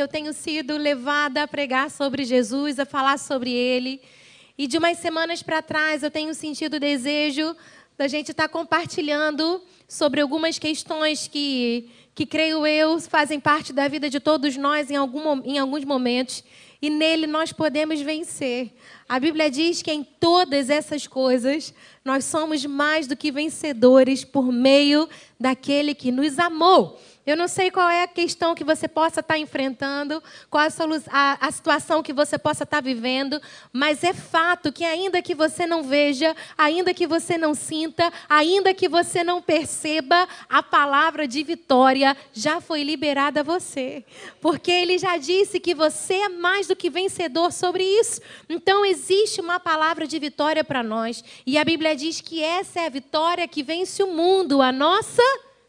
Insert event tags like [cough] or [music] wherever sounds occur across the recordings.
que eu tenho sido levada a pregar sobre Jesus, a falar sobre Ele. E de umas semanas para trás eu tenho sentido o desejo da gente estar tá compartilhando sobre algumas questões que, que creio eu, fazem parte da vida de todos nós em, algum, em alguns momentos. E nele nós podemos vencer. A Bíblia diz que em todas essas coisas nós somos mais do que vencedores por meio daquele que nos amou. Eu não sei qual é a questão que você possa estar enfrentando, qual a, a, situação que você possa estar vivendo, mas é fato que, ainda que você não veja, ainda que você não sinta, ainda que você não perceba, a palavra de vitória já foi liberada a você. Porque ele já disse que você é mais do que vencedor sobre isso. Então, existe uma palavra de vitória para nós. E a Bíblia diz que essa é a vitória que vence o mundo, a nossa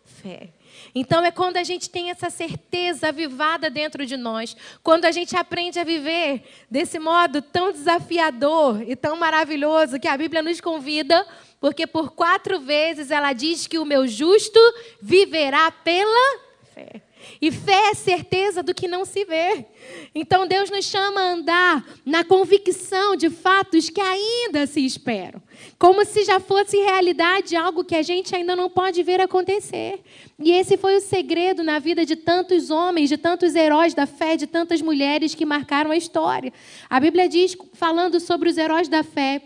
fé. Então é quando a gente tem essa certeza avivada dentro de nós, quando a gente aprende a viver desse modo tão desafiador e tão maravilhoso que a Bíblia nos convida, porque por quatro vezes ela diz que o meu justo viverá pela fé. E fé é certeza do que não se vê. Então Deus nos chama a andar na convicção de fatos que ainda se esperam, como se já fosse realidade algo que a gente ainda não pode ver acontecer. E esse foi o segredo na vida de tantos homens, de tantos heróis da fé, de tantas mulheres que marcaram a história. A Bíblia diz, falando sobre os heróis da fé,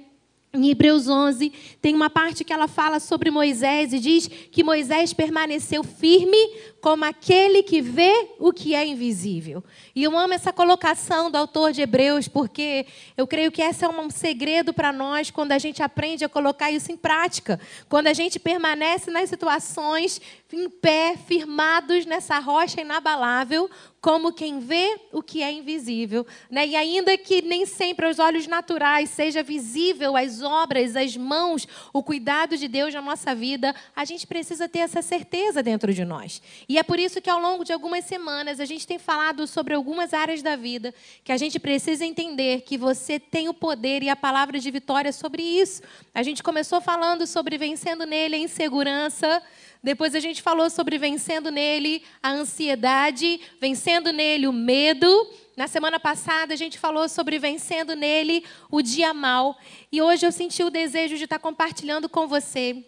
em Hebreus 11, tem uma parte que ela fala sobre Moisés e diz que Moisés permaneceu firme como aquele que vê o que é invisível. E eu amo essa colocação do autor de Hebreus, porque eu creio que esse é um segredo para nós quando a gente aprende a colocar isso em prática. Quando a gente permanece nas situações em pé, firmados nessa rocha inabalável, como quem vê o que é invisível. Né? E ainda que nem sempre aos olhos naturais seja visível as obras, as mãos, o cuidado de Deus na nossa vida, a gente precisa ter essa certeza dentro de nós. E é por isso que ao longo de algumas semanas a gente tem falado sobre algumas áreas da vida que a gente precisa entender que você tem o poder e a palavra de vitória sobre isso. A gente começou falando sobre vencendo nele a insegurança. Depois a gente falou sobre vencendo nele a ansiedade, vencendo nele o medo. Na semana passada a gente falou sobre vencendo nele o dia mal. E hoje eu senti o desejo de estar compartilhando com você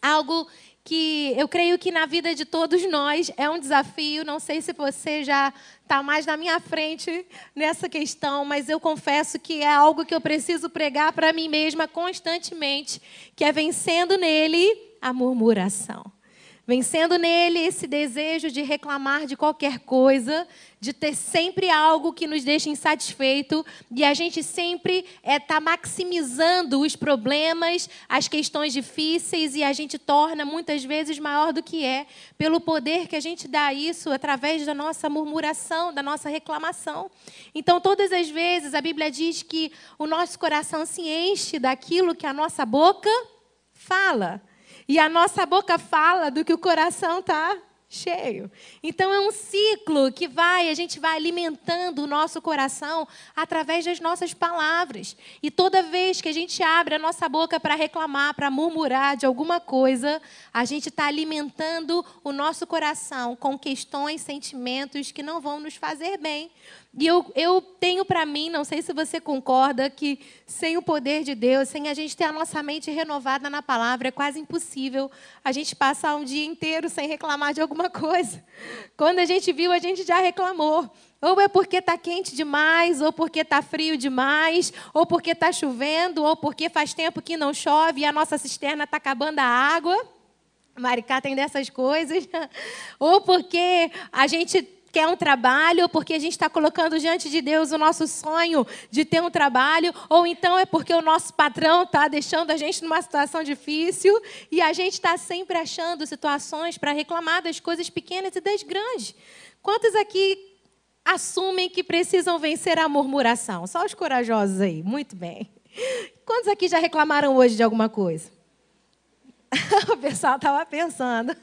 algo que eu creio que na vida de todos nós é um desafio. Não sei se você já está mais na minha frente nessa questão, mas eu confesso que é algo que eu preciso pregar para mim mesma constantemente, que é vencendo nele a murmuração. Vencendo nele esse desejo de reclamar de qualquer coisa, de ter sempre algo que nos deixa insatisfeito, e a gente sempre está é, tá maximizando os problemas, as questões difíceis, e a gente torna muitas vezes maior do que é, pelo poder que a gente dá a isso através da nossa murmuração, da nossa reclamação. Então, todas as vezes, a Bíblia diz que o nosso coração se enche daquilo que a nossa boca fala. E a nossa boca fala do que o coração está cheio. Então é um ciclo que vai, a gente vai alimentando o nosso coração através das nossas palavras. E toda vez que a gente abre a nossa boca para reclamar, para murmurar de alguma coisa, a gente está alimentando o nosso coração com questões, sentimentos que não vão nos fazer bem. E eu, eu tenho para mim, não sei se você concorda, que sem o poder de Deus, sem a gente ter a nossa mente renovada na palavra, é quase impossível a gente passar um dia inteiro sem reclamar de alguma [laughs] coisa. Quando a gente viu, a gente já reclamou. Ou é porque está quente demais, ou porque está frio demais, ou porque está chovendo, ou porque faz tempo que não chove e a nossa cisterna está acabando a água. Maricá tem dessas coisas. [laughs] Ou porque a gente quer um trabalho, porque a gente está colocando diante de Deus o nosso sonho de ter um trabalho, ou então é porque o nosso patrão está deixando a gente numa situação difícil e a gente está sempre achando situações para reclamar das coisas pequenas e das grandes. Quantos aqui assumem que precisam vencer a murmuração? Só os corajosos aí, muito bem. Quantos aqui já reclamaram hoje de alguma coisa? [laughs] o pessoal estava pensando.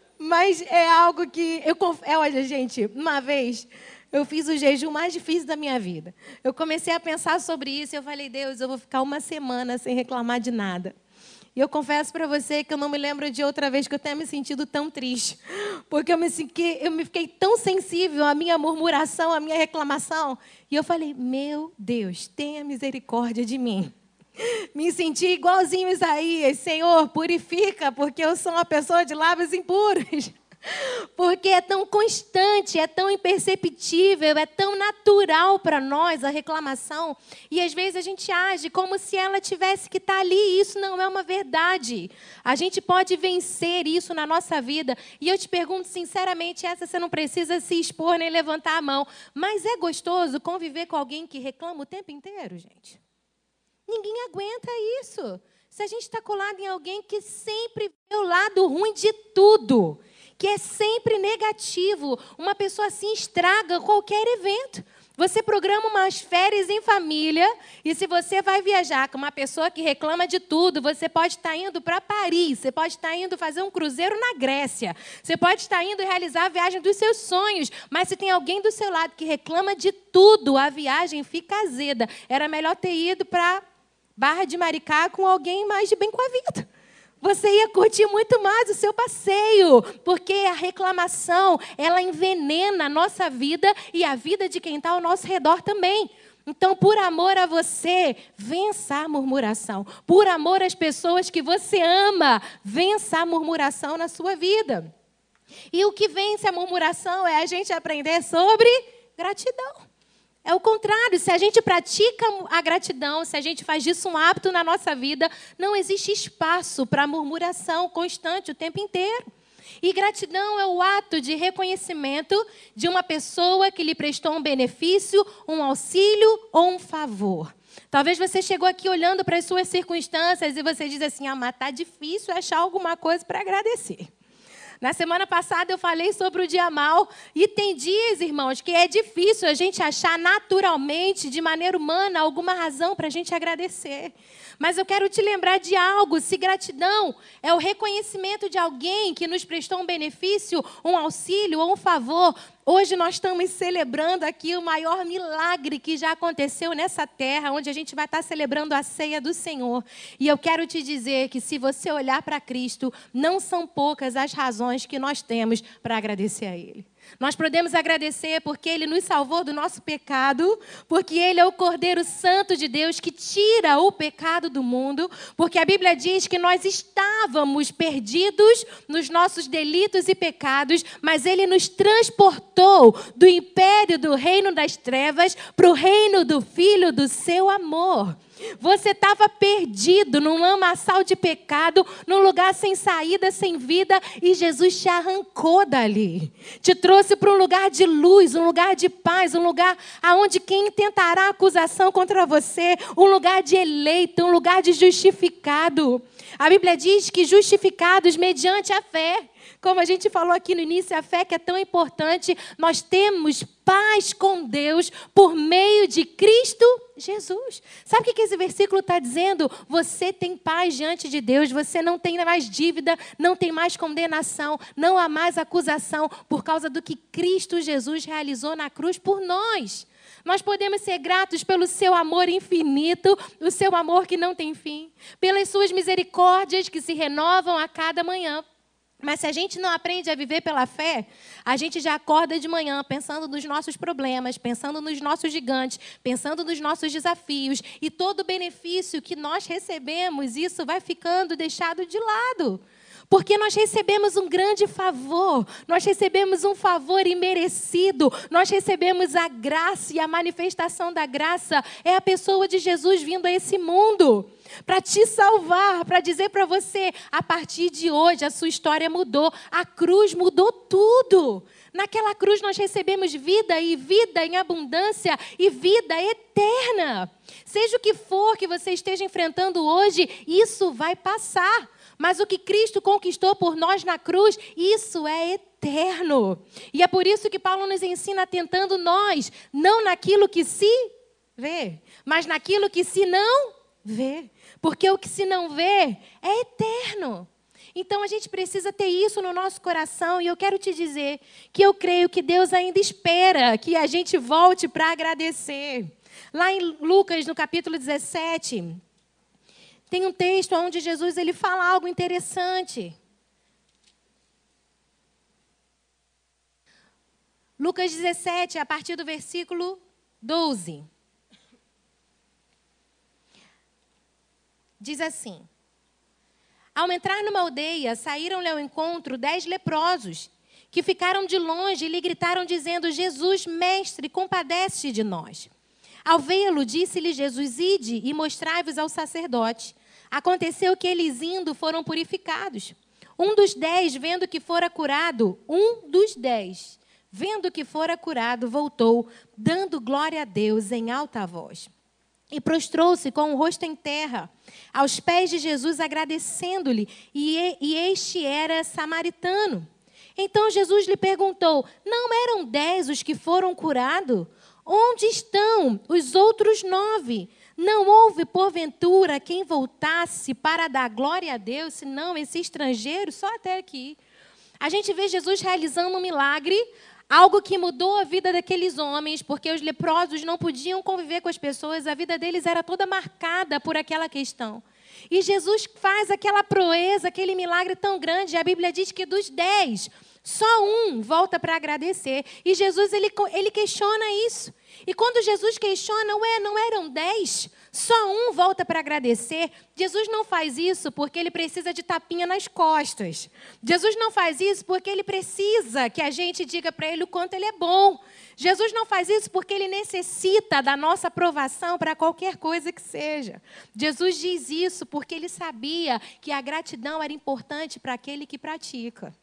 [laughs] Mas é algo que eu é, olha, gente, uma vez eu fiz o jejum mais difícil da minha vida. Eu comecei a pensar sobre isso e eu falei, Deus, eu vou ficar uma semana sem reclamar de nada. E eu confesso para você que eu não me lembro de outra vez que eu tenha me sentido tão triste. Porque eu me, senti, eu me fiquei tão sensível à minha murmuração, à minha reclamação. E eu falei: Meu Deus, tenha misericórdia de mim. Me senti igualzinho Isaías: Senhor, purifica, porque eu sou uma pessoa de lábios impuros. [laughs] Porque é tão constante, é tão imperceptível, é tão natural para nós a reclamação. E às vezes a gente age como se ela tivesse que estar tá ali. E isso não é uma verdade. A gente pode vencer isso na nossa vida. E eu te pergunto sinceramente: essa você não precisa se expor nem levantar a mão. Mas é gostoso conviver com alguém que reclama o tempo inteiro, gente? Ninguém aguenta isso. Se a gente está colado em alguém que sempre vê o lado ruim de tudo que é sempre negativo. Uma pessoa assim estraga qualquer evento. Você programa umas férias em família e se você vai viajar com uma pessoa que reclama de tudo, você pode estar indo para Paris, você pode estar indo fazer um cruzeiro na Grécia, você pode estar indo realizar a viagem dos seus sonhos, mas se tem alguém do seu lado que reclama de tudo, a viagem fica azeda. Era melhor ter ido para Barra de Maricá com alguém mais de bem com a vida. Você ia curtir muito mais o seu passeio, porque a reclamação, ela envenena a nossa vida e a vida de quem está ao nosso redor também. Então, por amor a você, vença a murmuração. Por amor às pessoas que você ama, vença a murmuração na sua vida. E o que vence a murmuração é a gente aprender sobre gratidão. É o contrário, se a gente pratica a gratidão, se a gente faz disso um hábito na nossa vida, não existe espaço para murmuração constante o tempo inteiro. E gratidão é o ato de reconhecimento de uma pessoa que lhe prestou um benefício, um auxílio ou um favor. Talvez você chegou aqui olhando para as suas circunstâncias e você diz assim: ah, mas está difícil achar alguma coisa para agradecer. Na semana passada eu falei sobre o dia mal e tem dias, irmãos, que é difícil a gente achar naturalmente, de maneira humana, alguma razão para a gente agradecer. Mas eu quero te lembrar de algo: se gratidão é o reconhecimento de alguém que nos prestou um benefício, um auxílio ou um favor, Hoje nós estamos celebrando aqui o maior milagre que já aconteceu nessa terra, onde a gente vai estar celebrando a ceia do Senhor. E eu quero te dizer que se você olhar para Cristo, não são poucas as razões que nós temos para agradecer a Ele. Nós podemos agradecer porque Ele nos salvou do nosso pecado, porque Ele é o Cordeiro Santo de Deus que tira o pecado do mundo, porque a Bíblia diz que nós estávamos perdidos nos nossos delitos e pecados, mas Ele nos transportou do império do reino das trevas para o reino do Filho do seu amor. Você estava perdido num lamaçal de pecado, num lugar sem saída, sem vida, e Jesus te arrancou dali. Te trouxe para um lugar de luz, um lugar de paz, um lugar aonde quem tentará acusação contra você, um lugar de eleito, um lugar de justificado. A Bíblia diz que justificados mediante a fé. Como a gente falou aqui no início, a fé que é tão importante, nós temos paz com Deus por meio de Cristo Jesus. Sabe o que esse versículo está dizendo? Você tem paz diante de Deus, você não tem mais dívida, não tem mais condenação, não há mais acusação por causa do que Cristo Jesus realizou na cruz por nós. Nós podemos ser gratos pelo seu amor infinito, o seu amor que não tem fim, pelas suas misericórdias que se renovam a cada manhã. Mas se a gente não aprende a viver pela fé, a gente já acorda de manhã pensando nos nossos problemas, pensando nos nossos gigantes, pensando nos nossos desafios e todo o benefício que nós recebemos, isso vai ficando deixado de lado. Porque nós recebemos um grande favor, nós recebemos um favor imerecido, nós recebemos a graça e a manifestação da graça é a pessoa de Jesus vindo a esse mundo para te salvar, para dizer para você: a partir de hoje a sua história mudou, a cruz mudou tudo. Naquela cruz nós recebemos vida e vida em abundância e vida eterna. Seja o que for que você esteja enfrentando hoje, isso vai passar. Mas o que Cristo conquistou por nós na cruz, isso é eterno. E é por isso que Paulo nos ensina tentando nós, não naquilo que se vê, mas naquilo que se não vê. Porque o que se não vê é eterno. Então a gente precisa ter isso no nosso coração e eu quero te dizer que eu creio que Deus ainda espera que a gente volte para agradecer. Lá em Lucas, no capítulo 17, tem um texto onde Jesus ele fala algo interessante. Lucas 17, a partir do versículo 12. Diz assim: Ao entrar numa aldeia, saíram-lhe ao encontro dez leprosos, que ficaram de longe e lhe gritaram, dizendo: Jesus, mestre, compadece de nós. Ao vê-lo, disse-lhe Jesus: Ide e mostrai-vos ao sacerdote. Aconteceu que eles indo foram purificados. Um dos dez, vendo que fora curado, um dos dez, vendo que fora curado, voltou, dando glória a Deus em alta voz. E prostrou-se com o rosto em terra, aos pés de Jesus, agradecendo-lhe, e, e este era samaritano. Então Jesus lhe perguntou: Não eram dez os que foram curados? Onde estão os outros nove? Não houve, porventura, quem voltasse para dar glória a Deus, senão esse estrangeiro, só até aqui. A gente vê Jesus realizando um milagre, algo que mudou a vida daqueles homens, porque os leprosos não podiam conviver com as pessoas, a vida deles era toda marcada por aquela questão. E Jesus faz aquela proeza, aquele milagre tão grande. A Bíblia diz que dos dez, só um volta para agradecer. E Jesus, ele, ele questiona isso. E quando Jesus questiona, ué, não eram dez? Só um volta para agradecer. Jesus não faz isso porque ele precisa de tapinha nas costas. Jesus não faz isso porque ele precisa que a gente diga para ele o quanto ele é bom. Jesus não faz isso porque ele necessita da nossa aprovação para qualquer coisa que seja. Jesus diz isso porque ele sabia que a gratidão era importante para aquele que pratica.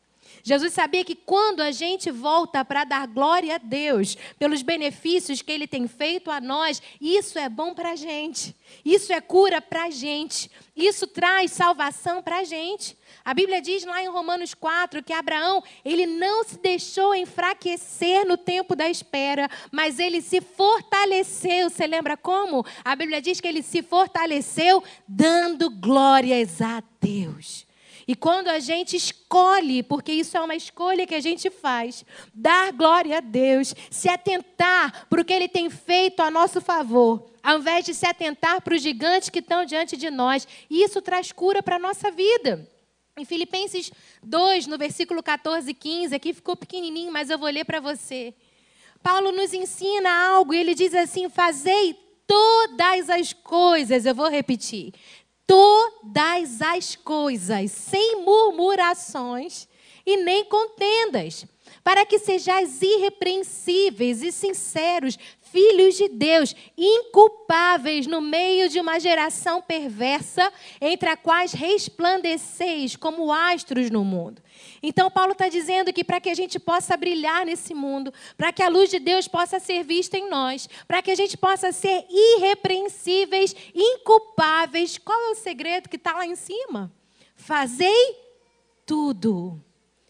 Jesus sabia que quando a gente volta para dar glória a Deus pelos benefícios que Ele tem feito a nós, isso é bom para a gente, isso é cura para a gente, isso traz salvação para a gente. A Bíblia diz lá em Romanos 4 que Abraão, ele não se deixou enfraquecer no tempo da espera, mas ele se fortaleceu. Você lembra como? A Bíblia diz que ele se fortaleceu dando glórias a Deus. E quando a gente escolhe, porque isso é uma escolha que a gente faz, dar glória a Deus, se atentar para o que Ele tem feito a nosso favor, ao invés de se atentar para os gigantes que estão diante de nós, isso traz cura para a nossa vida. Em Filipenses 2, no versículo 14 e 15, aqui ficou pequenininho, mas eu vou ler para você. Paulo nos ensina algo ele diz assim: Fazei todas as coisas, eu vou repetir, todas as coisas, sem murmurações e nem contendas, para que sejais irrepreensíveis e sinceros, filhos de Deus, inculpáveis no meio de uma geração perversa, entre a quais resplandeceis como astros no mundo. Então, Paulo está dizendo que para que a gente possa brilhar nesse mundo, para que a luz de Deus possa ser vista em nós, para que a gente possa ser irrepreensíveis, inculpáveis, qual é o segredo que está lá em cima? Fazei tudo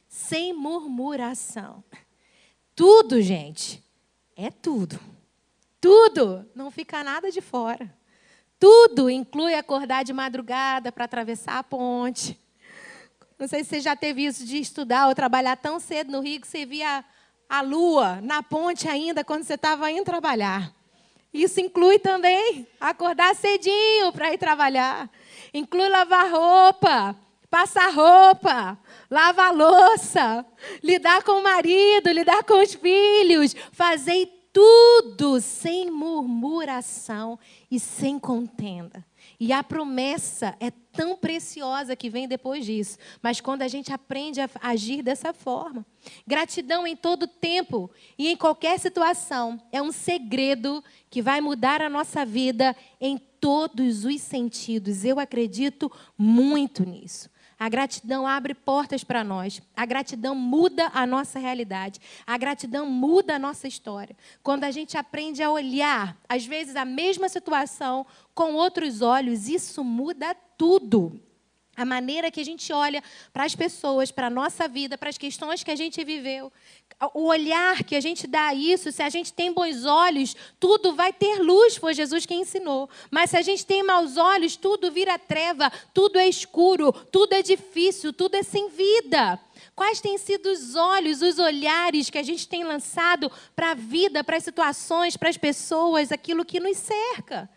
sem murmuração. Tudo, gente, é tudo. Tudo, não fica nada de fora. Tudo inclui acordar de madrugada para atravessar a ponte. Não sei se você já teve isso de estudar ou trabalhar tão cedo no Rio que você via a lua na ponte ainda quando você estava indo trabalhar. Isso inclui também acordar cedinho para ir trabalhar. Inclui lavar roupa, passar roupa, lavar louça, lidar com o marido, lidar com os filhos, fazer tudo sem murmuração e sem contenda. E a promessa é tão preciosa que vem depois disso. Mas quando a gente aprende a agir dessa forma, gratidão em todo tempo e em qualquer situação é um segredo que vai mudar a nossa vida em todos os sentidos. Eu acredito muito nisso. A gratidão abre portas para nós. A gratidão muda a nossa realidade. A gratidão muda a nossa história. Quando a gente aprende a olhar, às vezes, a mesma situação com outros olhos, isso muda tudo. A maneira que a gente olha para as pessoas, para a nossa vida, para as questões que a gente viveu, o olhar que a gente dá a isso, se a gente tem bons olhos, tudo vai ter luz, foi Jesus quem ensinou. Mas se a gente tem maus olhos, tudo vira treva, tudo é escuro, tudo é difícil, tudo é sem vida. Quais têm sido os olhos, os olhares que a gente tem lançado para a vida, para as situações, para as pessoas, aquilo que nos cerca?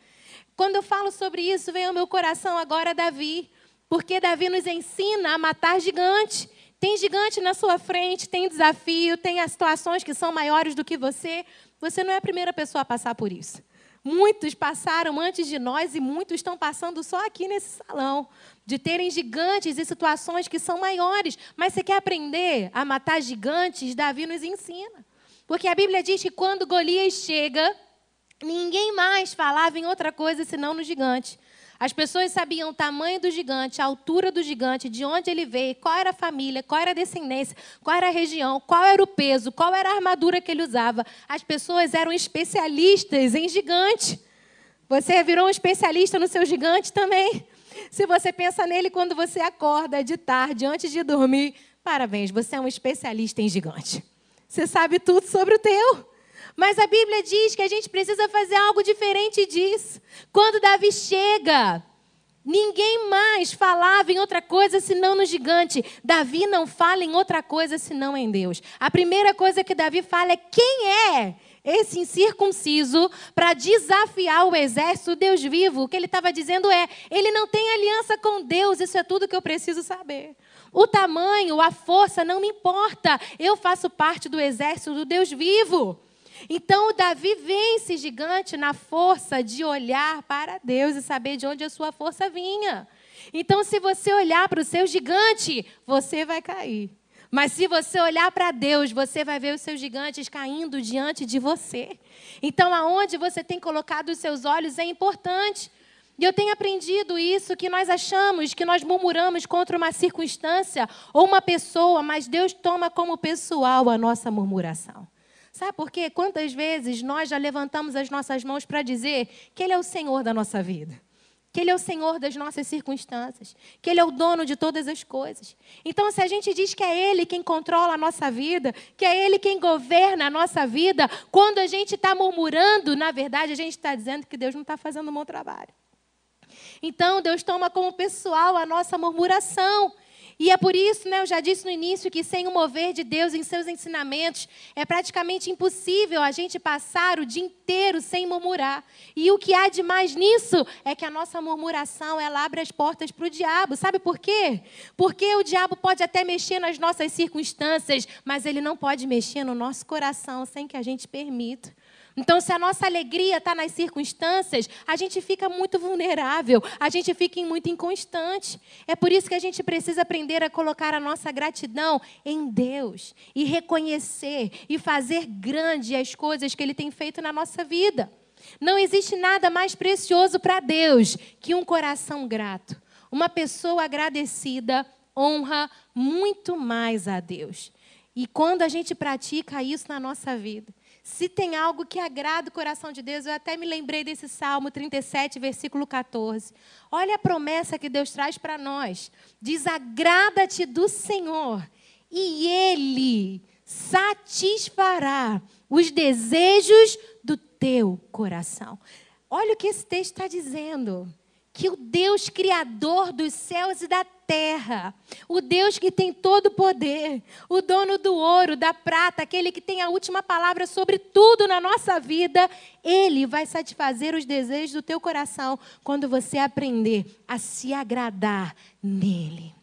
Quando eu falo sobre isso, vem ao meu coração agora Davi, porque Davi nos ensina a matar gigante. Tem gigante na sua frente, tem desafio, tem as situações que são maiores do que você. Você não é a primeira pessoa a passar por isso. Muitos passaram antes de nós e muitos estão passando só aqui nesse salão. De terem gigantes e situações que são maiores. Mas você quer aprender a matar gigantes? Davi nos ensina. Porque a Bíblia diz que quando Golias chega, ninguém mais falava em outra coisa senão no gigante. As pessoas sabiam o tamanho do gigante, a altura do gigante, de onde ele veio, qual era a família, qual era a descendência, qual era a região, qual era o peso, qual era a armadura que ele usava. As pessoas eram especialistas em gigante. Você virou um especialista no seu gigante também? Se você pensa nele quando você acorda de tarde, antes de dormir, parabéns, você é um especialista em gigante. Você sabe tudo sobre o teu. Mas a Bíblia diz que a gente precisa fazer algo diferente disso. Quando Davi chega, ninguém mais falava em outra coisa senão no gigante. Davi não fala em outra coisa senão em Deus. A primeira coisa que Davi fala é quem é esse incircunciso para desafiar o exército do Deus vivo. O que ele estava dizendo é: ele não tem aliança com Deus, isso é tudo que eu preciso saber. O tamanho, a força não me importa, eu faço parte do exército do Deus vivo. Então, Davi vence gigante na força de olhar para Deus e saber de onde a sua força vinha. Então, se você olhar para o seu gigante, você vai cair. Mas se você olhar para Deus, você vai ver os seus gigantes caindo diante de você. Então, aonde você tem colocado os seus olhos é importante. E eu tenho aprendido isso, que nós achamos que nós murmuramos contra uma circunstância ou uma pessoa, mas Deus toma como pessoal a nossa murmuração. Sabe por quê? Quantas vezes nós já levantamos as nossas mãos para dizer que Ele é o Senhor da nossa vida, que Ele é o Senhor das nossas circunstâncias, que Ele é o dono de todas as coisas. Então, se a gente diz que é Ele quem controla a nossa vida, que é Ele quem governa a nossa vida, quando a gente está murmurando, na verdade, a gente está dizendo que Deus não está fazendo um bom trabalho. Então, Deus toma como pessoal a nossa murmuração. E é por isso, né, eu já disse no início, que sem o mover de Deus em seus ensinamentos, é praticamente impossível a gente passar o dia inteiro sem murmurar. E o que há de mais nisso é que a nossa murmuração, ela abre as portas para o diabo. Sabe por quê? Porque o diabo pode até mexer nas nossas circunstâncias, mas ele não pode mexer no nosso coração sem que a gente permita. Então, se a nossa alegria está nas circunstâncias, a gente fica muito vulnerável, a gente fica muito inconstante. É por isso que a gente precisa aprender a colocar a nossa gratidão em Deus e reconhecer e fazer grande as coisas que Ele tem feito na nossa vida. Não existe nada mais precioso para Deus que um coração grato. Uma pessoa agradecida honra muito mais a Deus. E quando a gente pratica isso na nossa vida, se tem algo que agrada o coração de Deus, eu até me lembrei desse Salmo 37, versículo 14. Olha a promessa que Deus traz para nós. Diz: agrada-te do Senhor, e Ele satisfará os desejos do teu coração. Olha o que esse texto está dizendo que o Deus criador dos céus e da terra, o Deus que tem todo o poder, o dono do ouro, da prata, aquele que tem a última palavra sobre tudo na nossa vida, ele vai satisfazer os desejos do teu coração quando você aprender a se agradar nele,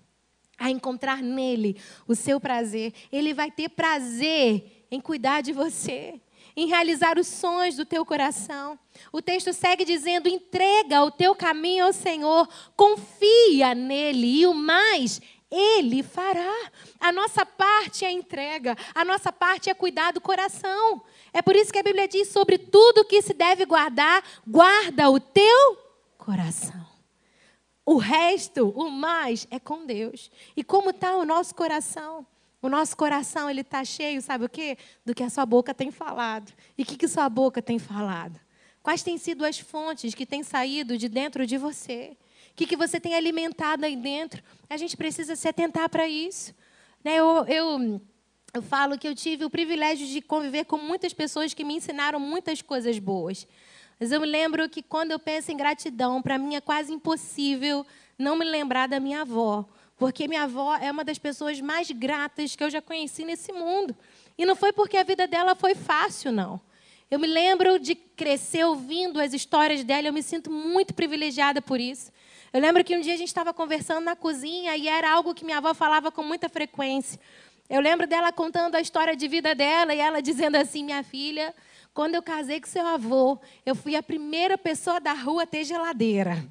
a encontrar nele o seu prazer. Ele vai ter prazer em cuidar de você em realizar os sonhos do teu coração. O texto segue dizendo: entrega o teu caminho ao Senhor, confia nele e o mais ele fará. A nossa parte é entrega, a nossa parte é cuidar do coração. É por isso que a Bíblia diz: sobre tudo que se deve guardar, guarda o teu coração. O resto, o mais, é com Deus. E como está o nosso coração? O nosso coração ele está cheio, sabe o quê? Do que a sua boca tem falado. E o que, que sua boca tem falado? Quais têm sido as fontes que têm saído de dentro de você? O que, que você tem alimentado aí dentro? A gente precisa se atentar para isso. Né? Eu, eu, eu falo que eu tive o privilégio de conviver com muitas pessoas que me ensinaram muitas coisas boas. Mas eu me lembro que quando eu penso em gratidão, para mim é quase impossível não me lembrar da minha avó porque minha avó é uma das pessoas mais gratas que eu já conheci nesse mundo. E não foi porque a vida dela foi fácil, não. Eu me lembro de crescer ouvindo as histórias dela, eu me sinto muito privilegiada por isso. Eu lembro que um dia a gente estava conversando na cozinha e era algo que minha avó falava com muita frequência. Eu lembro dela contando a história de vida dela e ela dizendo assim: Minha filha, quando eu casei com seu avô, eu fui a primeira pessoa da rua a ter geladeira.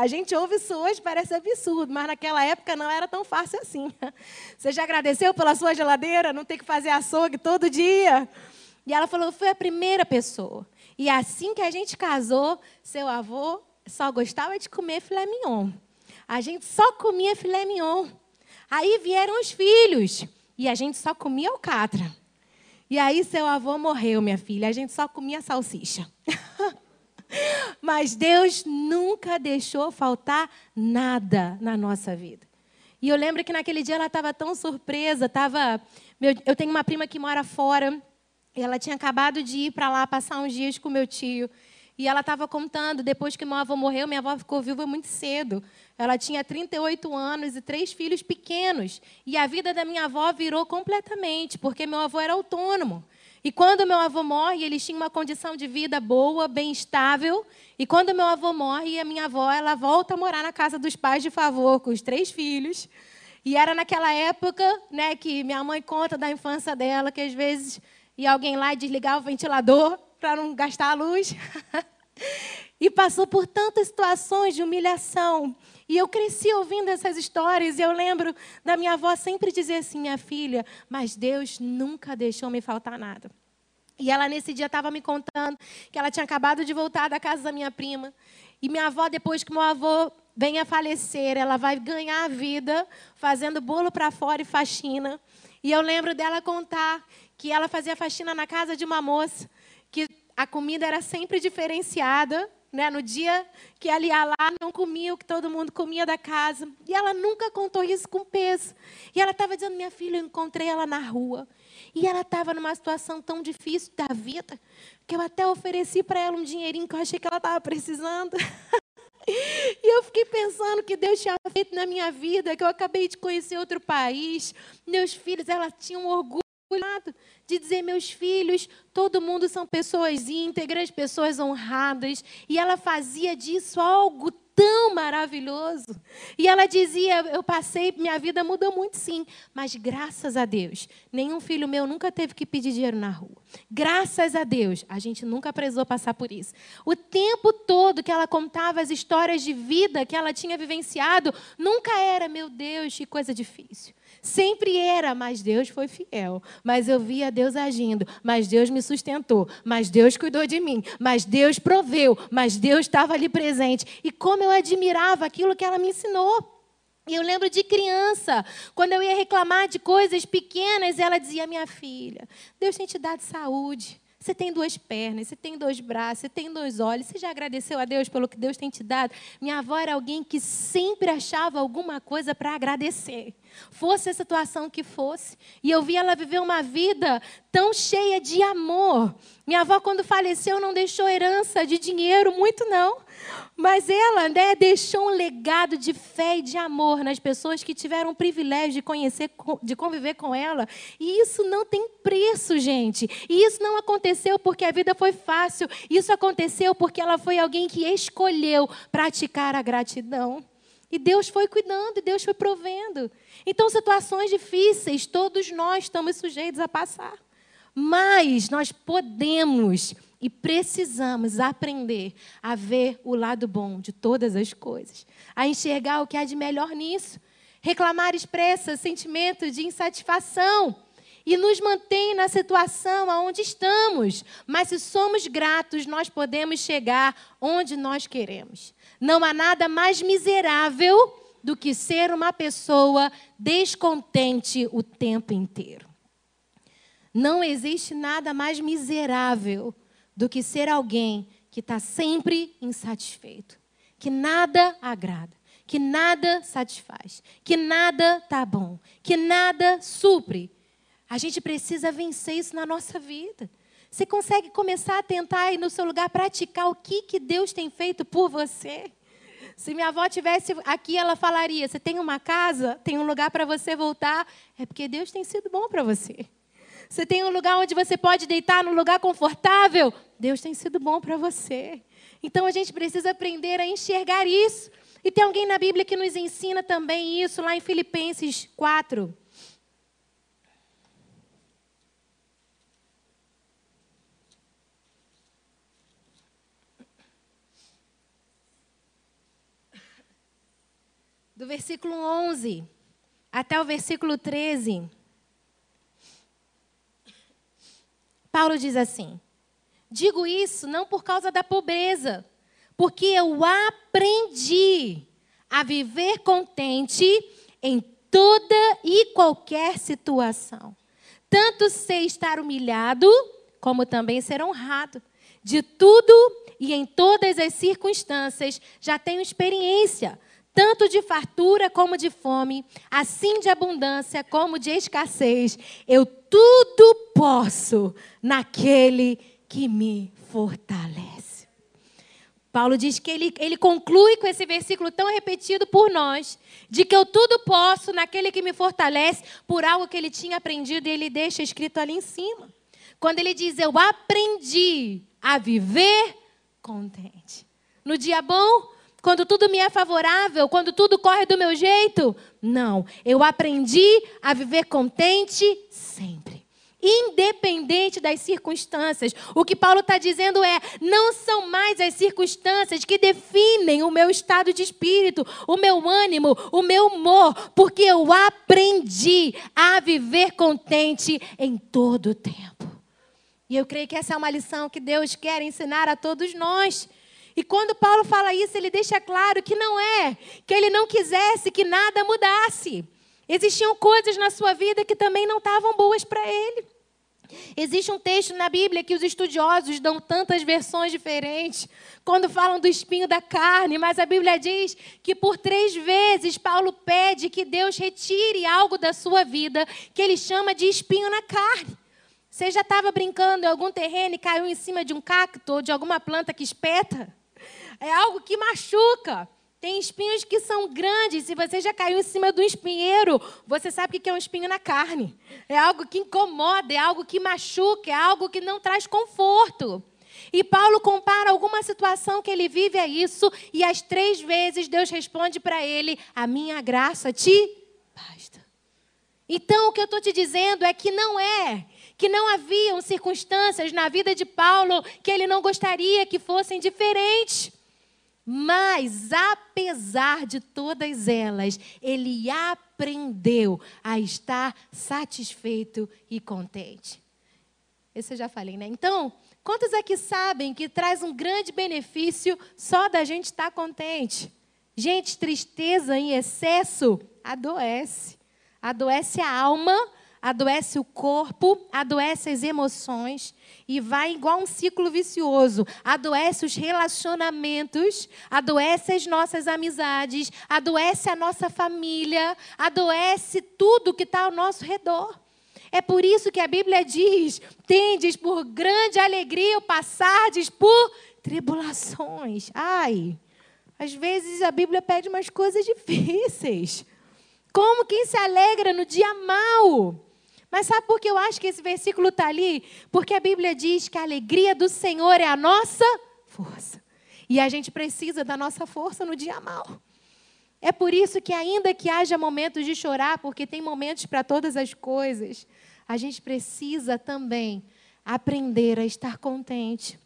A gente ouve isso hoje, parece absurdo, mas naquela época não era tão fácil assim. [laughs] Você já agradeceu pela sua geladeira, não ter que fazer açougue todo dia? E ela falou: foi a primeira pessoa. E assim que a gente casou, seu avô só gostava de comer filé mignon. A gente só comia filé mignon. Aí vieram os filhos e a gente só comia alcatra. E aí seu avô morreu, minha filha. A gente só comia salsicha. [laughs] Mas Deus nunca deixou faltar nada na nossa vida. E eu lembro que naquele dia ela estava tão surpresa, tava, eu tenho uma prima que mora fora, e ela tinha acabado de ir para lá passar uns dias com meu tio. E ela estava contando, depois que meu avô morreu, minha avó ficou viúva muito cedo. Ela tinha 38 anos e três filhos pequenos. E a vida da minha avó virou completamente, porque meu avô era autônomo. E quando meu avô morre, eles tinham uma condição de vida boa, bem estável. E quando meu avô morre, a minha avó ela volta a morar na casa dos pais de favor, com os três filhos. E era naquela época, né, que minha mãe conta da infância dela, que às vezes ia alguém lá e desligava o ventilador para não gastar a luz. [laughs] e passou por tantas situações de humilhação. E eu cresci ouvindo essas histórias e eu lembro da minha avó sempre dizer assim: minha filha, mas Deus nunca deixou me faltar nada. E ela nesse dia estava me contando que ela tinha acabado de voltar da casa da minha prima. E minha avó, depois que meu avô venha falecer, ela vai ganhar a vida fazendo bolo para fora e faxina. E eu lembro dela contar que ela fazia faxina na casa de uma moça, que a comida era sempre diferenciada. Né? No dia que ela ia lá, não comia o que todo mundo comia da casa. E ela nunca contou isso com peso. E ela estava dizendo: Minha filha, eu encontrei ela na rua. E ela estava numa situação tão difícil da vida que eu até ofereci para ela um dinheirinho que eu achei que ela estava precisando. [laughs] E eu fiquei pensando que Deus tinha feito na minha vida, que eu acabei de conhecer outro país. Meus filhos, ela tinha um orgulho de dizer, meus filhos, todo mundo são pessoas íntegras, pessoas honradas. E ela fazia disso algo tão maravilhoso. E ela dizia: Eu passei, minha vida mudou muito, sim, mas graças a Deus, nenhum filho meu nunca teve que pedir dinheiro na rua. Graças a Deus, a gente nunca precisou passar por isso. O tempo todo que ela contava as histórias de vida que ela tinha vivenciado, nunca era, meu Deus, que coisa difícil. Sempre era, mas Deus foi fiel. Mas eu via Deus agindo, mas Deus me sustentou, mas Deus cuidou de mim, mas Deus proveu, mas Deus estava ali presente. E como eu admirava aquilo que ela me ensinou. E eu lembro de criança, quando eu ia reclamar de coisas pequenas, ela dizia: Minha filha, Deus tem te dado saúde. Você tem duas pernas, você tem dois braços, você tem dois olhos. Você já agradeceu a Deus pelo que Deus tem te dado? Minha avó era alguém que sempre achava alguma coisa para agradecer. Fosse a situação que fosse. E eu vi ela viver uma vida tão cheia de amor. Minha avó, quando faleceu, não deixou herança de dinheiro, muito não. Mas ela né, deixou um legado de fé e de amor nas pessoas que tiveram o privilégio de conhecer, de conviver com ela. E isso não tem preço, gente. E isso não aconteceu porque a vida foi fácil. Isso aconteceu porque ela foi alguém que escolheu praticar a gratidão. E Deus foi cuidando, e Deus foi provendo. Então, situações difíceis, todos nós estamos sujeitos a passar. Mas nós podemos e precisamos aprender a ver o lado bom de todas as coisas, a enxergar o que há de melhor nisso. Reclamar expressa sentimento de insatisfação e nos mantém na situação onde estamos. Mas se somos gratos, nós podemos chegar onde nós queremos. Não há nada mais miserável do que ser uma pessoa descontente o tempo inteiro. Não existe nada mais miserável do que ser alguém que está sempre insatisfeito, que nada agrada, que nada satisfaz, que nada está bom, que nada supre. A gente precisa vencer isso na nossa vida. Você consegue começar a tentar aí no seu lugar praticar o que, que Deus tem feito por você? Se minha avó tivesse aqui, ela falaria: Você tem uma casa, tem um lugar para você voltar, é porque Deus tem sido bom para você. Você tem um lugar onde você pode deitar, num lugar confortável. Deus tem sido bom para você. Então a gente precisa aprender a enxergar isso. E tem alguém na Bíblia que nos ensina também isso, lá em Filipenses 4. Do versículo 11 até o versículo 13. Paulo diz assim: Digo isso não por causa da pobreza, porque eu aprendi a viver contente em toda e qualquer situação. Tanto sei estar humilhado, como também ser honrado. De tudo e em todas as circunstâncias já tenho experiência, tanto de fartura como de fome, assim de abundância como de escassez. Eu tudo posso naquele que me fortalece. Paulo diz que ele, ele conclui com esse versículo tão repetido por nós, de que eu tudo posso naquele que me fortalece, por algo que ele tinha aprendido e ele deixa escrito ali em cima. Quando ele diz, eu aprendi a viver contente. No dia bom, quando tudo me é favorável, quando tudo corre do meu jeito, não. Eu aprendi a viver contente sempre independente das circunstâncias. O que Paulo está dizendo é: não são mais as circunstâncias que definem o meu estado de espírito, o meu ânimo, o meu humor, porque eu aprendi a viver contente em todo o tempo. E eu creio que essa é uma lição que Deus quer ensinar a todos nós. E quando Paulo fala isso, ele deixa claro que não é que ele não quisesse que nada mudasse. Existiam coisas na sua vida que também não estavam boas para ele. Existe um texto na Bíblia que os estudiosos dão tantas versões diferentes quando falam do espinho da carne, mas a Bíblia diz que por três vezes Paulo pede que Deus retire algo da sua vida que ele chama de espinho na carne. Você já estava brincando em algum terreno e caiu em cima de um cacto ou de alguma planta que espeta? É algo que machuca. Tem espinhos que são grandes. Se você já caiu em cima um espinheiro, você sabe o que é um espinho na carne. É algo que incomoda, é algo que machuca, é algo que não traz conforto. E Paulo compara alguma situação que ele vive a isso, e as três vezes Deus responde para ele: A minha graça te basta. Então, o que eu estou te dizendo é que não é, que não haviam circunstâncias na vida de Paulo que ele não gostaria que fossem diferentes. Mas, apesar de todas elas, ele aprendeu a estar satisfeito e contente. Esse eu já falei, né? Então, quantos aqui sabem que traz um grande benefício só da gente estar contente? Gente, tristeza em excesso adoece. Adoece a alma, adoece o corpo, adoece as emoções e vai igual um ciclo vicioso. Adoece os relacionamentos, adoece as nossas amizades, adoece a nossa família, adoece tudo que está ao nosso redor. É por isso que a Bíblia diz: tendes por grande alegria o passardes por tribulações. Ai, às vezes a Bíblia pede umas coisas [laughs] difíceis. Como quem se alegra no dia mau? Mas sabe por que eu acho que esse versículo está ali? Porque a Bíblia diz que a alegria do Senhor é a nossa força. E a gente precisa da nossa força no dia mal. É por isso que, ainda que haja momentos de chorar, porque tem momentos para todas as coisas, a gente precisa também aprender a estar contente,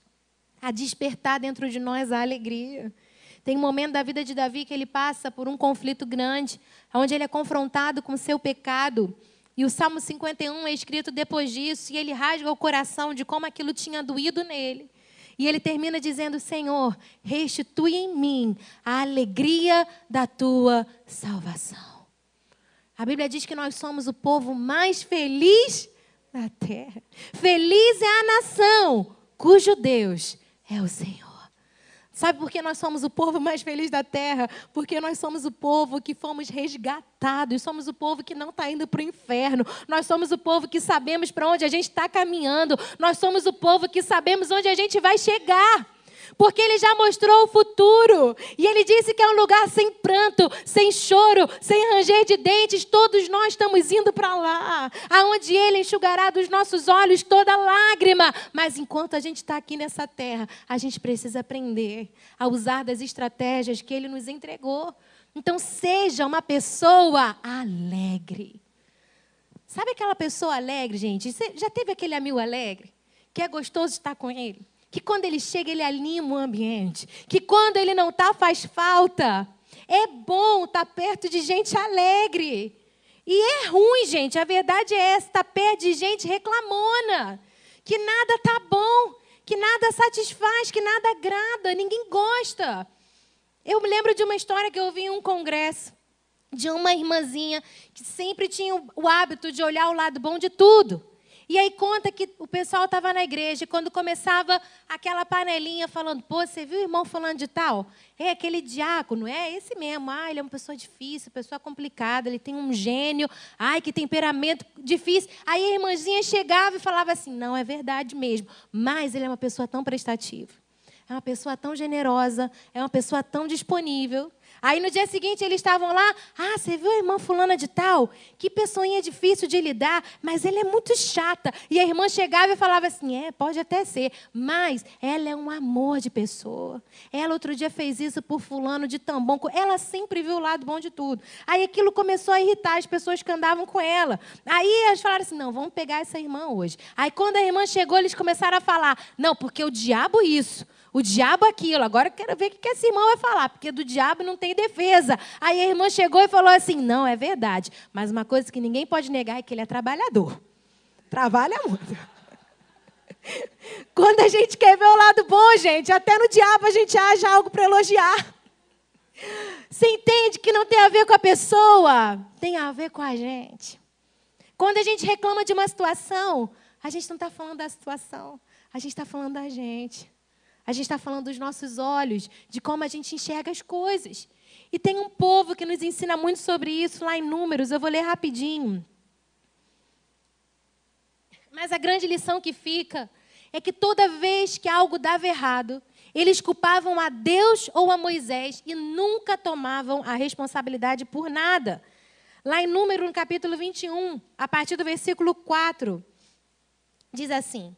a despertar dentro de nós a alegria. Tem um momento da vida de Davi que ele passa por um conflito grande, onde ele é confrontado com seu pecado. E o Salmo 51 é escrito depois disso, e ele rasga o coração de como aquilo tinha doído nele. E ele termina dizendo: Senhor, restitui em mim a alegria da tua salvação. A Bíblia diz que nós somos o povo mais feliz da terra. Feliz é a nação cujo Deus é o Senhor. Sabe por que nós somos o povo mais feliz da terra? Porque nós somos o povo que fomos resgatados, somos o povo que não está indo para o inferno, nós somos o povo que sabemos para onde a gente está caminhando, nós somos o povo que sabemos onde a gente vai chegar. Porque ele já mostrou o futuro. E ele disse que é um lugar sem pranto, sem choro, sem ranger de dentes. Todos nós estamos indo para lá, aonde ele enxugará dos nossos olhos toda lágrima. Mas enquanto a gente está aqui nessa terra, a gente precisa aprender a usar das estratégias que ele nos entregou. Então, seja uma pessoa alegre. Sabe aquela pessoa alegre, gente? Você já teve aquele amigo alegre? Que é gostoso estar com ele? Que quando ele chega, ele anima o ambiente, que quando ele não está, faz falta. É bom estar tá perto de gente alegre. E é ruim, gente, a verdade é essa, estar tá perto de gente reclamona, que nada está bom, que nada satisfaz, que nada agrada, ninguém gosta. Eu me lembro de uma história que eu vi em um congresso de uma irmãzinha que sempre tinha o hábito de olhar o lado bom de tudo. E aí conta que o pessoal estava na igreja e quando começava aquela panelinha falando, pô, você viu o irmão falando de tal? É aquele diácono, é esse mesmo. Ah, ele é uma pessoa difícil, pessoa complicada, ele tem um gênio. Ai, que temperamento difícil. Aí a irmãzinha chegava e falava assim, não, é verdade mesmo. Mas ele é uma pessoa tão prestativa. É uma pessoa tão generosa, é uma pessoa tão disponível. Aí no dia seguinte eles estavam lá, ah, você viu a irmã fulana de tal? Que pessoinha difícil de lidar, mas ela é muito chata. E a irmã chegava e falava assim, é, pode até ser, mas ela é um amor de pessoa. Ela outro dia fez isso por fulano de tão. Ela sempre viu o lado bom de tudo. Aí aquilo começou a irritar as pessoas que andavam com ela. Aí eles falaram assim, não, vamos pegar essa irmã hoje. Aí quando a irmã chegou, eles começaram a falar, não, porque o diabo isso o diabo aquilo. Agora eu quero ver o que esse irmão vai falar, porque do diabo não tem defesa. Aí a irmã chegou e falou assim: não, é verdade. Mas uma coisa que ninguém pode negar é que ele é trabalhador. Trabalha muito. [laughs] Quando a gente quer ver o lado bom, gente, até no diabo a gente acha algo para elogiar. Você entende que não tem a ver com a pessoa, tem a ver com a gente. Quando a gente reclama de uma situação, a gente não está falando da situação, a gente está falando da gente. A gente está falando dos nossos olhos, de como a gente enxerga as coisas. E tem um povo que nos ensina muito sobre isso lá em Números. Eu vou ler rapidinho. Mas a grande lição que fica é que toda vez que algo dava errado, eles culpavam a Deus ou a Moisés e nunca tomavam a responsabilidade por nada. Lá em Número, no capítulo 21, a partir do versículo 4, diz assim: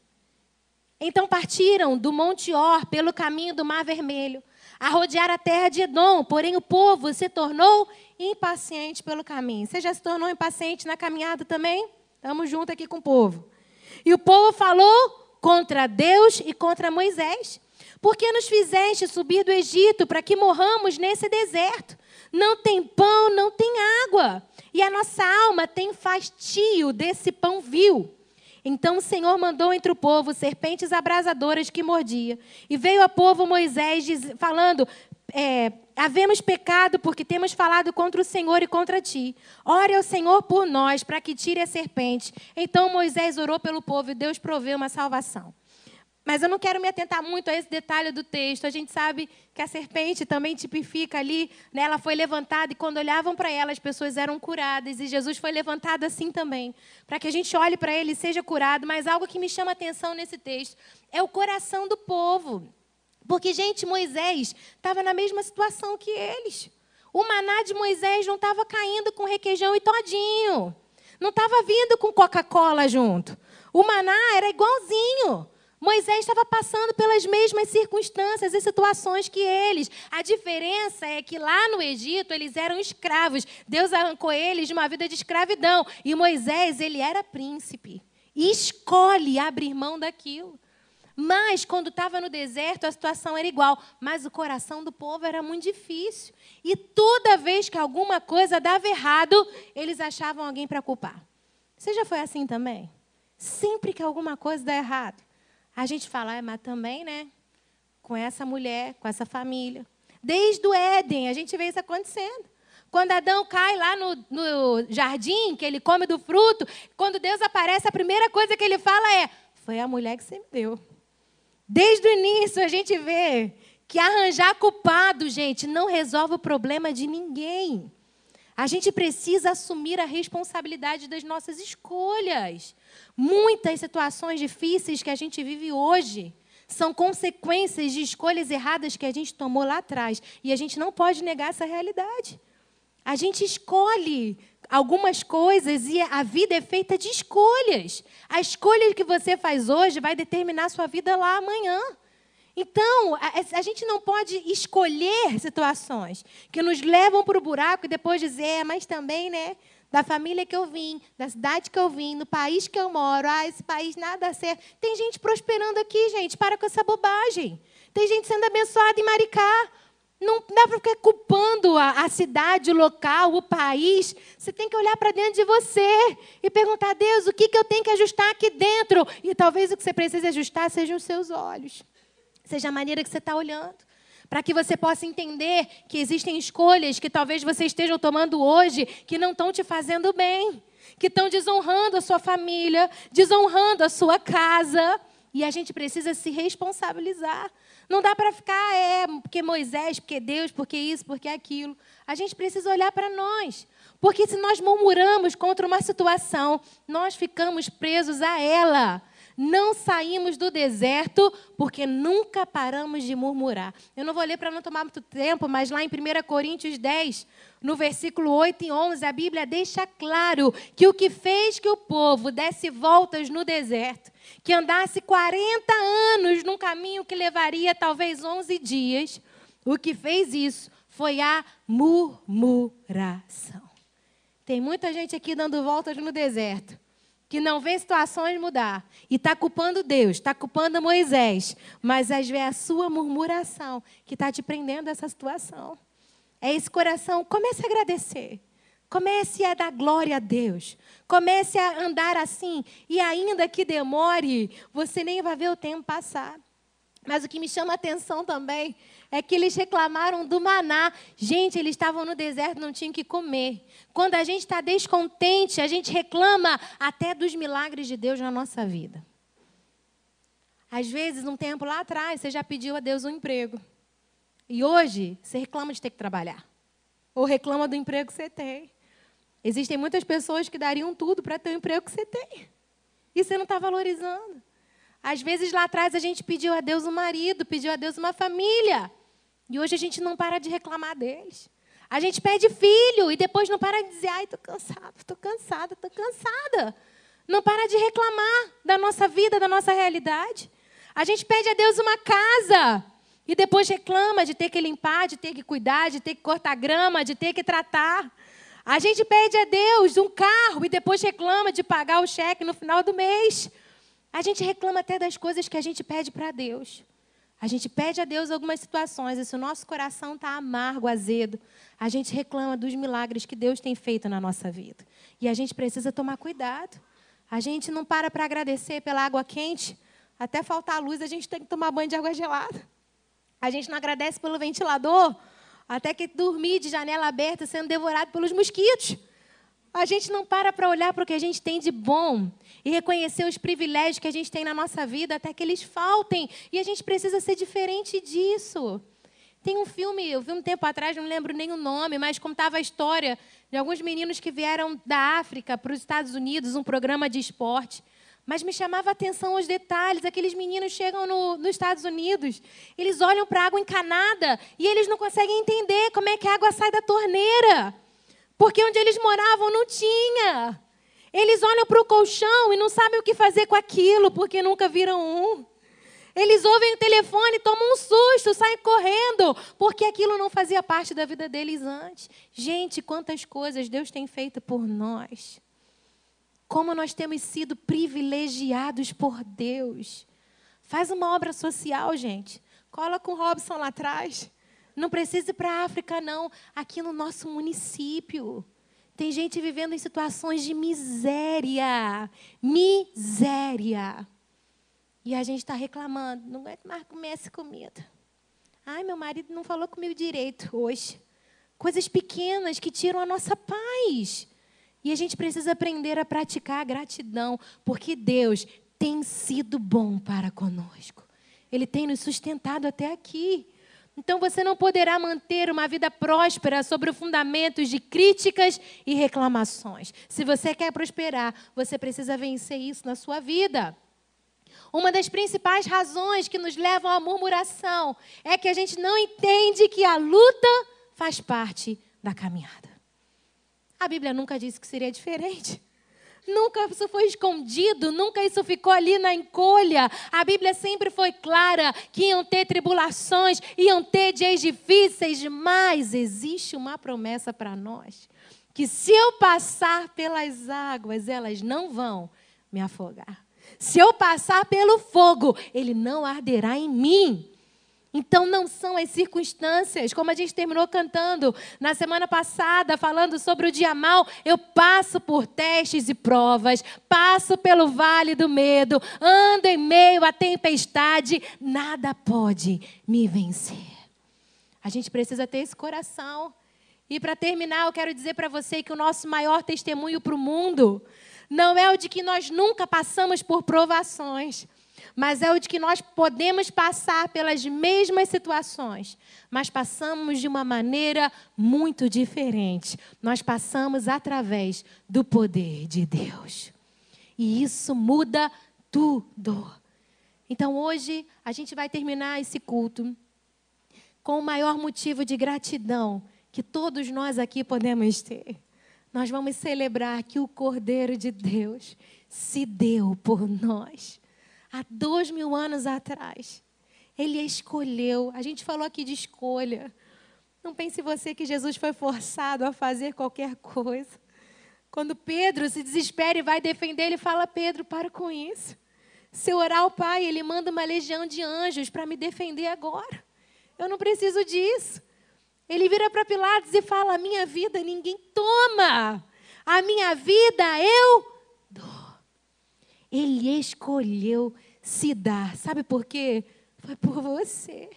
então partiram do Monte Or pelo caminho do Mar Vermelho, a rodear a terra de Edom, porém o povo se tornou impaciente pelo caminho. Você já se tornou impaciente na caminhada também? Estamos juntos aqui com o povo. E o povo falou contra Deus e contra Moisés. Por que nos fizeste subir do Egito para que morramos nesse deserto? Não tem pão, não tem água. E a nossa alma tem fastio desse pão vil. Então o Senhor mandou entre o povo serpentes abrasadoras que mordia. E veio a povo Moisés falando: é, havemos pecado porque temos falado contra o Senhor e contra ti. Ore ao Senhor por nós, para que tire a serpente. Então Moisés orou pelo povo e Deus proveu uma salvação. Mas eu não quero me atentar muito a esse detalhe do texto. A gente sabe que a serpente também tipifica ali, né? ela foi levantada e quando olhavam para ela, as pessoas eram curadas. E Jesus foi levantado assim também, para que a gente olhe para ele e seja curado. Mas algo que me chama atenção nesse texto é o coração do povo. Porque, gente, Moisés estava na mesma situação que eles. O maná de Moisés não estava caindo com requeijão e todinho. Não estava vindo com Coca-Cola junto. O maná era igualzinho. Moisés estava passando pelas mesmas circunstâncias e situações que eles. A diferença é que lá no Egito eles eram escravos. Deus arrancou eles de uma vida de escravidão. E Moisés, ele era príncipe. Escolhe abrir mão daquilo. Mas quando estava no deserto, a situação era igual. Mas o coração do povo era muito difícil. E toda vez que alguma coisa dava errado, eles achavam alguém para culpar. Você já foi assim também? Sempre que alguma coisa dá errado, a gente fala, é, mas também, né? Com essa mulher, com essa família. Desde o Éden, a gente vê isso acontecendo. Quando Adão cai lá no, no jardim, que ele come do fruto, quando Deus aparece, a primeira coisa que ele fala é: Foi a mulher que você me deu. Desde o início, a gente vê que arranjar culpado, gente, não resolve o problema de ninguém. A gente precisa assumir a responsabilidade das nossas escolhas. Muitas situações difíceis que a gente vive hoje São consequências de escolhas erradas que a gente tomou lá atrás. E a gente não pode negar essa realidade. A gente escolhe algumas coisas e a vida é feita de escolhas. A escolha que você faz hoje vai determinar a sua vida lá amanhã. Então, a, a, gente não pode escolher situações que nos levam para o buraco e depois dizer, é, mas também, né? Da família que eu vim, da cidade que eu vim, no país que eu moro, ah, esse país nada certo. Tem gente prosperando aqui, gente, para com essa bobagem. Tem gente sendo abençoada em Maricá. Não dá para ficar culpando a, a, cidade, o local, o país. Você tem que olhar para dentro de você e perguntar a Deus o que, que eu tenho que ajustar aqui dentro. E talvez o que você precise ajustar sejam os seus olhos seja a maneira que você está olhando. Para que você possa entender que existem escolhas que talvez você esteja tomando hoje que não estão te fazendo bem, que estão desonrando a sua família, desonrando a sua casa. E a gente precisa se responsabilizar. Não dá para ficar, é, porque Moisés, porque Deus, porque isso, porque aquilo. A gente precisa olhar para nós. Porque se nós murmuramos contra uma situação, nós ficamos presos a ela. Não saímos do deserto porque nunca paramos de murmurar. Eu não vou ler para não tomar muito tempo, mas lá em 1 Coríntios 10, no versículo 8 e 11, a Bíblia deixa claro que o que fez que o povo desse voltas no deserto, que andasse 40 anos num caminho que levaria talvez 11 dias, o que fez isso foi a murmuração. Tem muita gente aqui dando voltas no deserto que não vê situações mudar e está culpando Deus, está culpando Moisés, mas às vezes é a sua murmuração que está te prendendo essa situação. É esse coração, comece a agradecer. Comece a dar glória a Deus. Comece a andar assim. E ainda que demore, você nem vai ver o tempo passar. Mas o que me chama a atenção também é que eles reclamaram do maná. Gente, eles estavam no deserto, não tinham que comer. Quando a gente está descontente, a gente reclama até dos milagres de Deus na nossa vida. Às vezes, um tempo lá atrás, você já pediu a Deus um emprego. E hoje, você reclama de ter que trabalhar. Ou reclama do emprego que você tem. Existem muitas pessoas que dariam tudo para ter o emprego que você tem. E você não está valorizando. Às vezes lá atrás a gente pediu a Deus um marido, pediu a Deus uma família. E hoje a gente não para de reclamar deles. A gente pede filho e depois não para de dizer, ai, estou cansado, estou cansada, estou cansada. Não para de reclamar da nossa vida, da nossa realidade. A gente pede a Deus uma casa e depois reclama de ter que limpar, de ter que cuidar, de ter que cortar grama, de ter que tratar. A gente pede a Deus um carro e depois reclama de pagar o cheque no final do mês. A gente reclama até das coisas que a gente pede para Deus. A gente pede a Deus algumas situações, e se o nosso coração está amargo, azedo, a gente reclama dos milagres que Deus tem feito na nossa vida. E a gente precisa tomar cuidado. A gente não para para agradecer pela água quente, até faltar luz, a gente tem que tomar banho de água gelada. A gente não agradece pelo ventilador, até que dormir de janela aberta sendo devorado pelos mosquitos. A gente não para para olhar para o que a gente tem de bom e reconhecer os privilégios que a gente tem na nossa vida até que eles faltem. E a gente precisa ser diferente disso. Tem um filme, eu vi um tempo atrás, não lembro nem o nome, mas contava a história de alguns meninos que vieram da África para os Estados Unidos, um programa de esporte. Mas me chamava a atenção os detalhes. Aqueles meninos chegam no, nos Estados Unidos, eles olham para a água encanada e eles não conseguem entender como é que a água sai da torneira. Porque onde eles moravam não tinha. Eles olham para o colchão e não sabem o que fazer com aquilo, porque nunca viram um. Eles ouvem o telefone, tomam um susto, saem correndo, porque aquilo não fazia parte da vida deles antes. Gente, quantas coisas Deus tem feito por nós. Como nós temos sido privilegiados por Deus. Faz uma obra social, gente. Cola com o Robson lá atrás. Não precisa ir para a África, não. Aqui no nosso município. Tem gente vivendo em situações de miséria. Miséria. E a gente está reclamando. Não aguento mais comer essa comida. Ai, meu marido não falou comigo direito hoje. Coisas pequenas que tiram a nossa paz. E a gente precisa aprender a praticar a gratidão, porque Deus tem sido bom para conosco. Ele tem nos sustentado até aqui. Então você não poderá manter uma vida próspera sobre fundamentos de críticas e reclamações. Se você quer prosperar, você precisa vencer isso na sua vida. Uma das principais razões que nos levam à murmuração é que a gente não entende que a luta faz parte da caminhada. A Bíblia nunca disse que seria diferente. Nunca isso foi escondido, nunca isso ficou ali na encolha. A Bíblia sempre foi clara que iam ter tribulações, iam ter dias difíceis, mas existe uma promessa para nós: que se eu passar pelas águas, elas não vão me afogar. Se eu passar pelo fogo, ele não arderá em mim. Então não são as circunstâncias, como a gente terminou cantando na semana passada, falando sobre o dia mal, eu passo por testes e provas, passo pelo vale do medo, ando em meio à tempestade, nada pode me vencer. A gente precisa ter esse coração. E para terminar, eu quero dizer para você que o nosso maior testemunho para o mundo não é o de que nós nunca passamos por provações, mas é o de que nós podemos passar pelas mesmas situações, mas passamos de uma maneira muito diferente. Nós passamos através do poder de Deus. E isso muda tudo. Então hoje a gente vai terminar esse culto com o maior motivo de gratidão que todos nós aqui podemos ter nós vamos celebrar que o Cordeiro de Deus se deu por nós. Há dois mil anos atrás, Ele escolheu. A gente falou aqui de escolha. Não pense você que Jesus foi forçado a fazer qualquer coisa. Quando Pedro se desespera e vai defender, ele fala: Pedro, para com isso. Se eu orar ao Pai, Ele manda uma legião de anjos para me defender agora. Eu não preciso disso. Ele vira para Pilatos e fala: A minha vida ninguém toma, a minha vida eu dou. Ele escolheu se dar. Sabe por quê? Foi por você.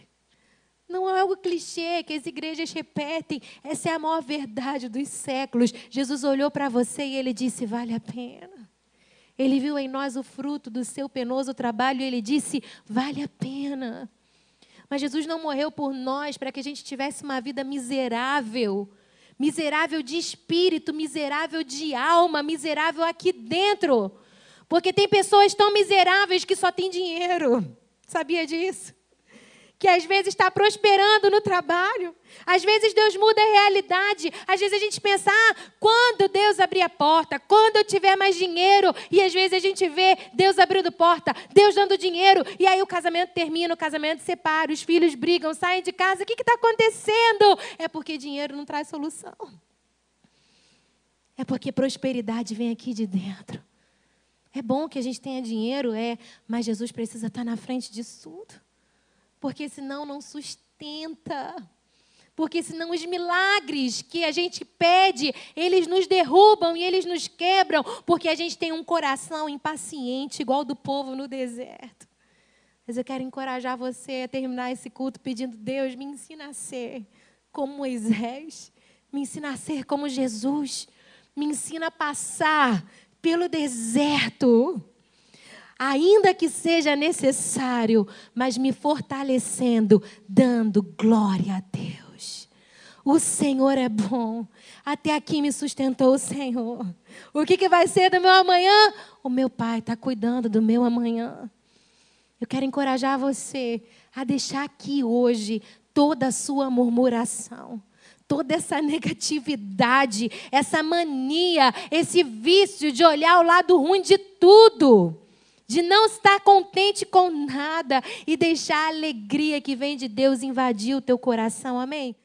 Não é algo clichê que as igrejas repetem. Essa é a maior verdade dos séculos. Jesus olhou para você e ele disse: Vale a pena. Ele viu em nós o fruto do seu penoso trabalho e ele disse: Vale a pena. Mas Jesus não morreu por nós para que a gente tivesse uma vida miserável. Miserável de espírito, miserável de alma, miserável aqui dentro. Porque tem pessoas tão miseráveis que só têm dinheiro. Sabia disso? que às vezes está prosperando no trabalho. Às vezes Deus muda a realidade. Às vezes a gente pensa, ah, quando Deus abrir a porta, quando eu tiver mais dinheiro. E às vezes a gente vê Deus abrindo porta, Deus dando dinheiro. E aí o casamento termina, o casamento separa, os filhos brigam, saem de casa. O que está acontecendo? É porque dinheiro não traz solução. É porque prosperidade vem aqui de dentro. É bom que a gente tenha dinheiro, é, mas Jesus precisa estar na frente disso tudo porque senão não sustenta. Porque senão os milagres que a gente pede, eles nos derrubam e eles nos quebram, porque a gente tem um coração impaciente, igual do povo no deserto. Mas eu quero encorajar você a terminar esse culto pedindo: Deus, me ensina a ser como Moisés, me ensina a ser como Jesus, me ensina a passar pelo deserto ainda que seja necessário, mas me fortalecendo, dando glória a Deus. O Senhor é bom. Até aqui me sustentou o Senhor. O que, que vai ser do meu amanhã? O meu Pai está cuidando do meu amanhã. Eu quero encorajar você a deixar aqui hoje toda a sua murmuração toda essa negatividade, essa mania, esse vício de olhar o lado ruim de tudo de não estar contente com nada e deixar a alegria que vem de Deus invadir o teu coração. Amém?